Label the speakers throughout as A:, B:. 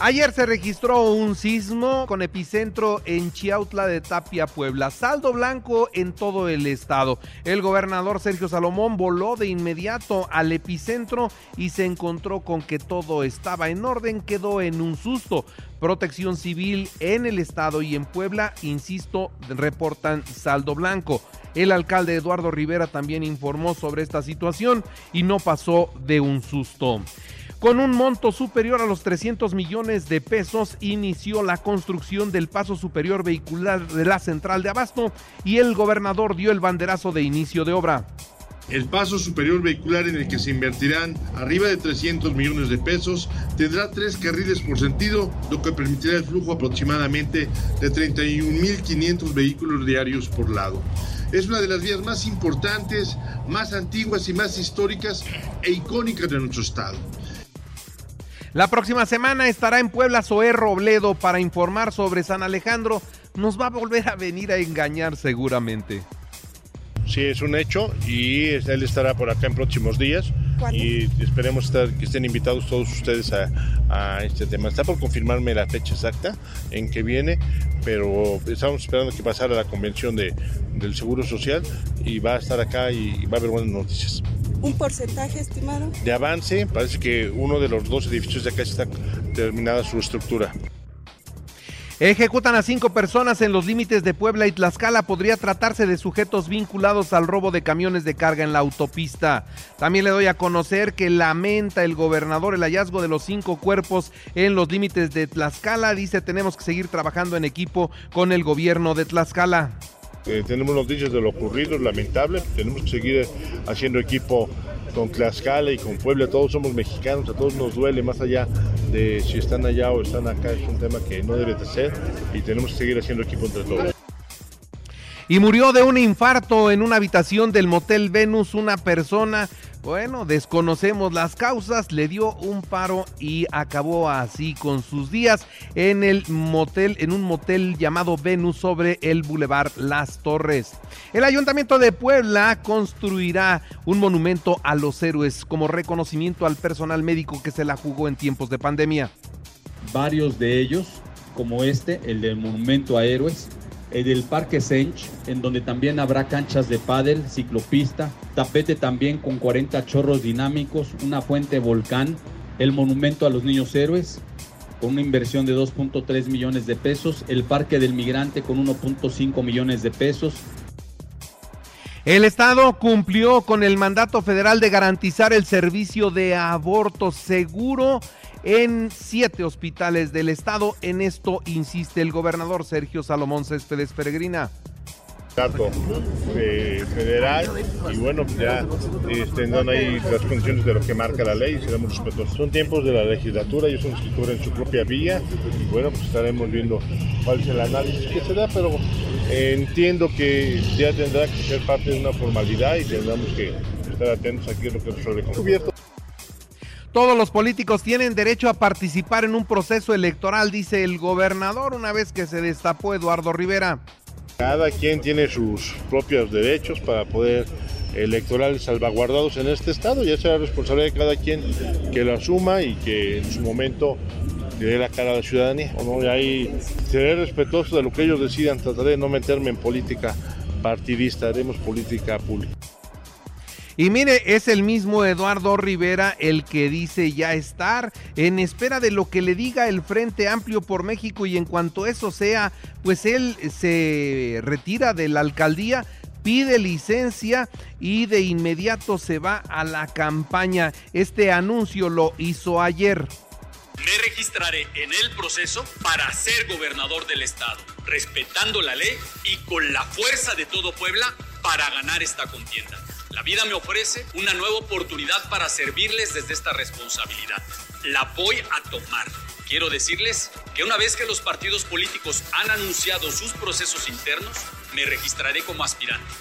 A: Ayer se registró un sismo con epicentro en Chiautla de Tapia, Puebla. Saldo blanco en todo el estado. El gobernador Sergio Salomón voló de inmediato al epicentro y se encontró con que todo estaba en orden. Quedó en un susto. Protección Civil en el estado y en Puebla, insisto, reportan saldo blanco. El alcalde Eduardo Rivera también informó sobre esta situación y no pasó de un susto. Con un monto superior a los 300 millones de pesos, inició la construcción del paso superior vehicular de la central de Abasto y el gobernador dio el banderazo de inicio de obra.
B: El paso superior vehicular en el que se invertirán arriba de 300 millones de pesos tendrá tres carriles por sentido, lo que permitirá el flujo aproximadamente de 31.500 vehículos diarios por lado. Es una de las vías más importantes, más antiguas y más históricas e icónicas de nuestro estado.
A: La próxima semana estará en Puebla Zoé Robledo para informar sobre San Alejandro. Nos va a volver a venir a engañar seguramente.
C: Sí, es un hecho y él estará por acá en próximos días y esperemos estar, que estén invitados todos ustedes a, este tema. Está por confirmarme la fecha exacta en que viene, pero estamos esperando que pasara la convención de, del Seguro Social y va a estar acá y va a haber buenas noticias.
D: ¿Un porcentaje estimado?
C: De avance, parece que uno de los dos edificios de acá está terminada su estructura.
A: Ejecutan a cinco personas en los límites de Puebla y Tlaxcala. Podría tratarse de sujetos vinculados al robo de camiones de carga en la autopista. También le doy a conocer que lamenta el gobernador el hallazgo de los cinco cuerpos en los límites de Tlaxcala. Dice tenemos que seguir trabajando en equipo con el gobierno de Tlaxcala.
C: Eh, tenemos noticias de lo ocurrido, lamentable. Tenemos que seguir haciendo equipo con Tlaxcala y con Puebla. Todos somos mexicanos, a todos nos duele, más allá de si están allá o están acá. Es un tema que no debe de ser y tenemos que seguir haciendo equipo entre todos.
A: Y murió de un infarto en una habitación del Motel Venus una persona bueno, desconocemos las causas, le dio un paro y acabó así con sus días en el motel, en un motel llamado Venus sobre el Boulevard Las Torres. El Ayuntamiento de Puebla construirá un monumento a los héroes como reconocimiento al personal médico que se la jugó en tiempos de pandemia.
E: Varios de ellos, como este, el del monumento a héroes, el del Parque Sench, en donde también habrá canchas de pádel, ciclopista, tapete también con 40 chorros dinámicos, una fuente volcán, el monumento a los niños héroes, con una inversión de 2.3 millones de pesos, el Parque del Migrante con 1.5 millones de pesos.
A: El Estado cumplió con el mandato federal de garantizar el servicio de aborto seguro en siete hospitales del estado. En esto insiste el gobernador Sergio Salomón Céspedes Peregrina
C: dato eh, federal y bueno, ya eh, tendrán ahí las condiciones de lo que marca la ley y seremos respetuosos. Son tiempos de la legislatura, ellos son que cubren su propia vía y bueno, pues estaremos viendo cuál es el análisis que se da, pero entiendo que ya tendrá que ser parte de una formalidad y tendremos que estar atentos aquí a lo que resuelve cubierto.
A: Todos los políticos tienen derecho a participar en un proceso electoral, dice el gobernador una vez que se destapó Eduardo Rivera.
C: Cada quien tiene sus propios derechos para poder electorales salvaguardados en este estado, ya sea responsabilidad de cada quien que lo asuma y que en su momento dé la cara a la ciudadanía. ¿no? Y ahí seré respetuoso de lo que ellos decidan, trataré de no meterme en política partidista, haremos política pública.
A: Y mire, es el mismo Eduardo Rivera el que dice ya estar en espera de lo que le diga el Frente Amplio por México y en cuanto eso sea, pues él se retira de la alcaldía pide licencia y de inmediato se va a la campaña. Este anuncio lo hizo ayer.
F: Registraré en el proceso para ser gobernador del estado, respetando la ley y con la fuerza de todo Puebla para ganar esta contienda. La vida me ofrece una nueva oportunidad para servirles desde esta responsabilidad. La voy a tomar. Quiero decirles que una vez que los partidos políticos han anunciado sus procesos internos, me registraré como aspirante.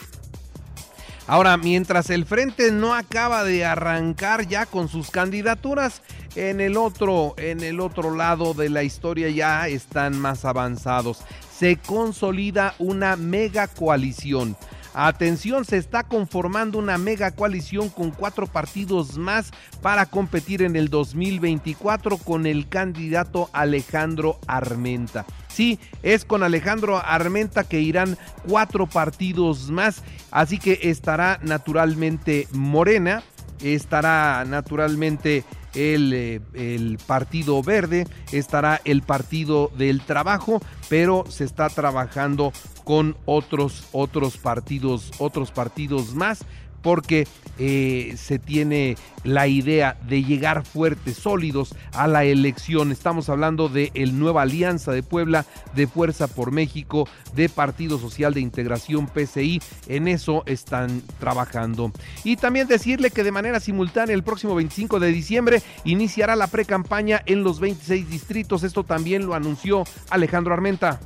A: Ahora, mientras el frente no acaba de arrancar ya con sus candidaturas, En el otro, en el otro lado de la historia ya están más avanzados. Se consolida una mega coalición Atención, se está conformando una mega coalición con cuatro partidos más para competir en el 2024 con el candidato Alejandro Armenta. Sí, es con Alejandro Armenta que irán cuatro partidos más, así que estará naturalmente Morena, estará naturalmente el, eh, el, Partido Verde, estará el Partido del Trabajo, pero se está trabajando con otros, otros partidos, otros partidos más porque eh, se tiene la idea de llegar fuertes, sólidos a la elección. Estamos hablando de el Nueva Alianza de Puebla, de Fuerza por México, de Partido Social de Integración PCI. En eso están trabajando. Y también decirle que de manera simultánea el próximo 25 de diciembre iniciará la pre-campaña en los 26 distritos. Esto también lo anunció Alejandro Armenta.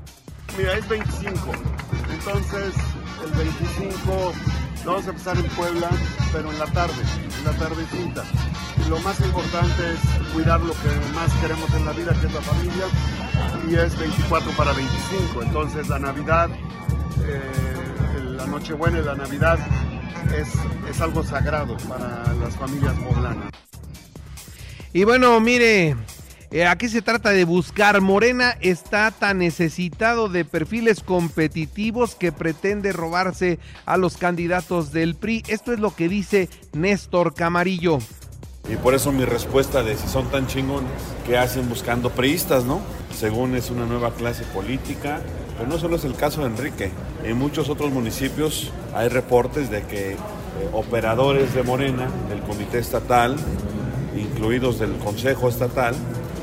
G: Mira, es 25. Entonces, el 25 vamos a empezar en Puebla, pero en la tarde, en la tardecita. Y lo más importante es cuidar lo que más queremos en la vida, que es la familia. Y es 24 para 25. Entonces, la Navidad, eh, la Nochebuena y la Navidad es, es algo sagrado para las familias poblanas.
A: Y bueno, mire, eh, aquí se trata de buscar. Morena está tan necesitado de perfiles competitivos que pretende robarse a los candidatos del PRI. Esto es lo que dice Néstor Camarillo.
H: Y por eso mi respuesta de si son tan chingones, ¿qué hacen buscando priistas, no? Según es una nueva clase política, pero no solo es el caso de Enrique. En muchos otros municipios hay reportes de que eh, operadores de Morena, del comité estatal, incluidos del Consejo Estatal,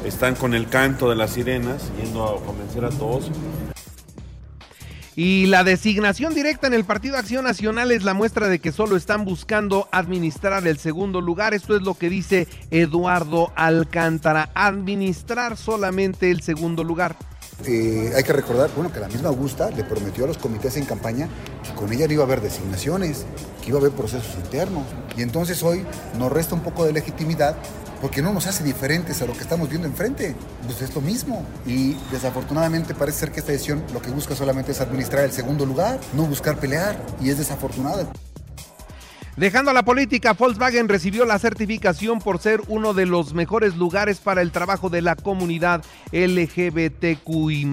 H: están con el canto de las sirenas, yendo a convencer a todos.
A: Y la designación directa en el Partido Acción Nacional es la muestra de que solo están buscando administrar el segundo lugar. Esto es lo que dice Eduardo Alcántara, administrar solamente el segundo lugar.
I: Eh, hay que recordar bueno, que la misma Augusta le prometió a los comités en campaña que con ella no iba a haber designaciones, que iba a haber procesos internos. Y entonces hoy nos resta un poco de legitimidad porque no nos hace diferentes a lo que estamos viendo enfrente. Pues es lo mismo. Y desafortunadamente parece ser que esta decisión lo que busca solamente es administrar el segundo lugar, no buscar pelear. Y es desafortunada.
A: Dejando a la política, Volkswagen recibió la certificación por ser uno de los mejores lugares para el trabajo de la comunidad LGBTQI.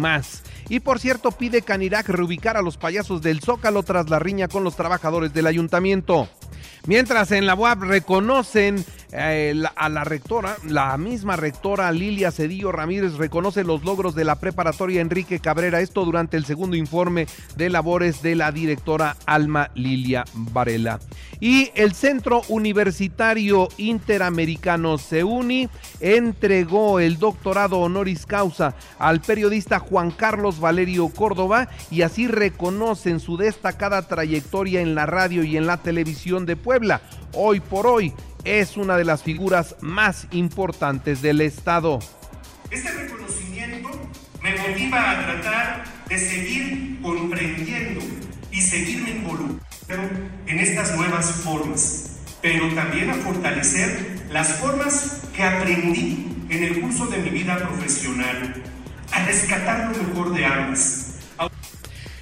A: Y por cierto, pide Canirac reubicar a los payasos del Zócalo tras la riña con los trabajadores del ayuntamiento. Mientras en la UAP reconocen eh, a la rectora, la misma rectora Lilia Cedillo Ramírez reconoce los logros de la preparatoria Enrique Cabrera, esto durante el segundo informe de labores de la directora Alma Lilia Varela. Y el Centro Universitario Interamericano CEUNI entregó el doctorado honoris causa al periodista Juan Carlos Valerio Córdoba y así reconocen su destacada trayectoria en la radio y en la televisión de Puebla. Hoy por hoy es una de las figuras más importantes del Estado.
J: Este reconocimiento me motiva a tratar de seguir comprendiendo y seguirme involucrando en estas nuevas formas, pero también a fortalecer las formas que aprendí en el curso de mi vida profesional, a rescatar lo mejor de ambas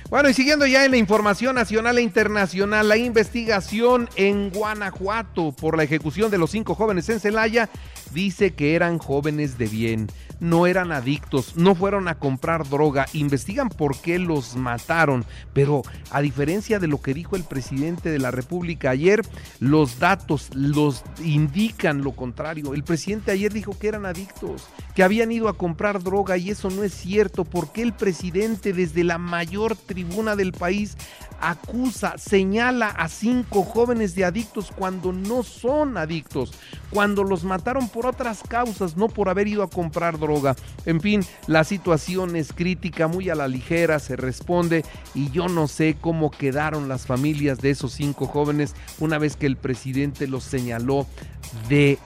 A: bueno, y siguiendo ya en la información nacional e internacional, la investigación en Guanajuato por la ejecución de los cinco jóvenes en Celaya dice que eran jóvenes de bien no eran adictos, no fueron a comprar droga, investigan por qué los mataron, pero a diferencia de lo que dijo el presidente de la República ayer, los datos los indican lo contrario. El presidente ayer dijo que eran adictos, que habían ido a comprar droga y eso no es cierto, porque el presidente desde la mayor tribuna del país acusa, señala a cinco jóvenes de adictos cuando no son adictos, cuando los mataron por otras causas, no por haber ido a comprar droga. En fin, la situación es crítica, muy a la ligera se responde y yo no sé cómo quedaron las familias de esos cinco jóvenes una vez que el presidente los señaló de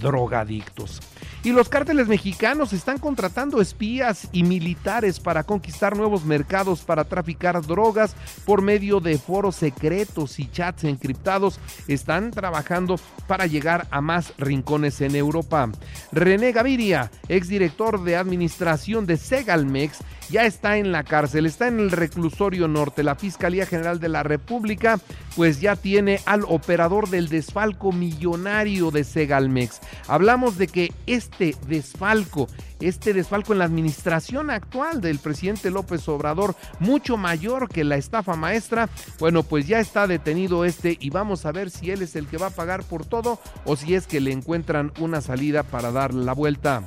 A: drogadictos. Y los cárteles mexicanos están contratando espías y militares para conquistar nuevos mercados para traficar drogas por medio de foros secretos y chats encriptados. Están trabajando para llegar a más rincones en Europa. René Gaviria, exdirector de administración de Segalmex, ya está en la cárcel, está en el reclusorio norte. La Fiscalía General de la República pues ya tiene al operador del desfalco millonario de Segalmex. Hablamos de que este desfalco, este desfalco en la administración actual del presidente López Obrador, mucho mayor que la estafa maestra, bueno, pues ya está detenido este y vamos a ver si él es el que va a pagar por todo o si es que le encuentran una salida para dar la vuelta.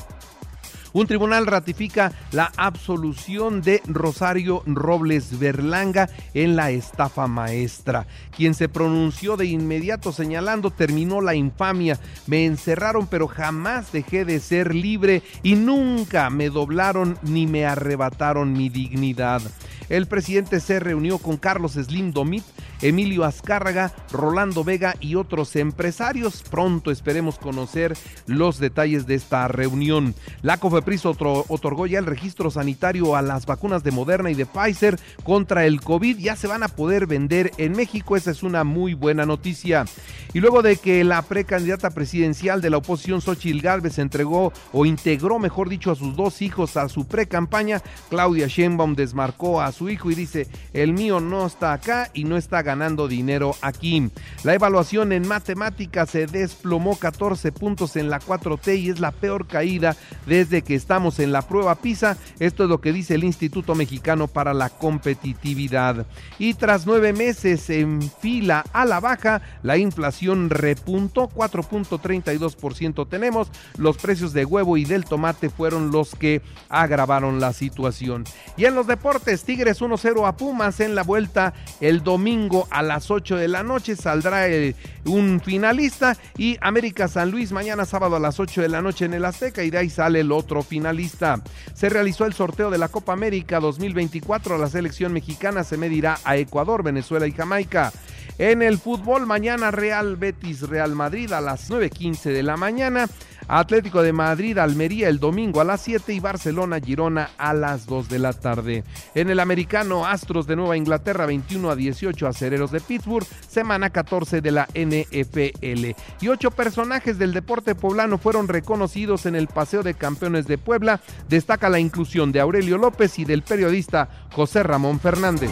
A: Un tribunal ratifica la absolución de Rosario Robles Berlanga en la estafa maestra. Quien se pronunció de inmediato señalando terminó la infamia. Me encerraron pero jamás dejé de ser libre y nunca me doblaron ni me arrebataron mi dignidad. El presidente se reunió con Carlos Slim Domit, Emilio Azcárraga, Rolando Vega y otros empresarios. Pronto esperemos conocer los detalles de esta reunión. La COFEPRIS otorgó ya el registro sanitario a las vacunas de Moderna y de Pfizer contra el COVID. Ya se van a poder vender en México. Esa es una muy buena noticia. Y luego de que la precandidata presidencial de la oposición, Xochitl Gálvez, entregó o integró, mejor dicho, a sus dos hijos a su precampaña, Claudia Sheinbaum desmarcó a su hijo y dice, el mío no está acá y no está ganando dinero aquí. La evaluación en matemáticas se desplomó 14 puntos en la 4T y es la peor caída desde que estamos en la prueba PISA. Esto es lo que dice el Instituto Mexicano para la Competitividad. Y tras nueve meses en fila a la baja, la inflación repuntó 4.32% tenemos. Los precios de huevo y del tomate fueron los que agravaron la situación. Y en los deportes, Tigres 1-0 a Pumas en la vuelta el domingo a las 8 de la noche saldrá un finalista y América San Luis mañana sábado a las 8 de la noche en el Azteca y de ahí sale el otro finalista. Se realizó el sorteo de la Copa América 2024. La selección mexicana se medirá a Ecuador, Venezuela y Jamaica. En el fútbol, mañana Real Betis Real Madrid a las 9.15 de la mañana. Atlético de Madrid, Almería el domingo a las 7 y Barcelona, Girona a las 2 de la tarde. En el americano, Astros de Nueva Inglaterra 21 a 18 Acereros de Pittsburgh, semana 14 de la NFL. Y ocho personajes del deporte poblano fueron reconocidos en el Paseo de Campeones de Puebla. Destaca la inclusión de Aurelio López y del periodista José Ramón Fernández.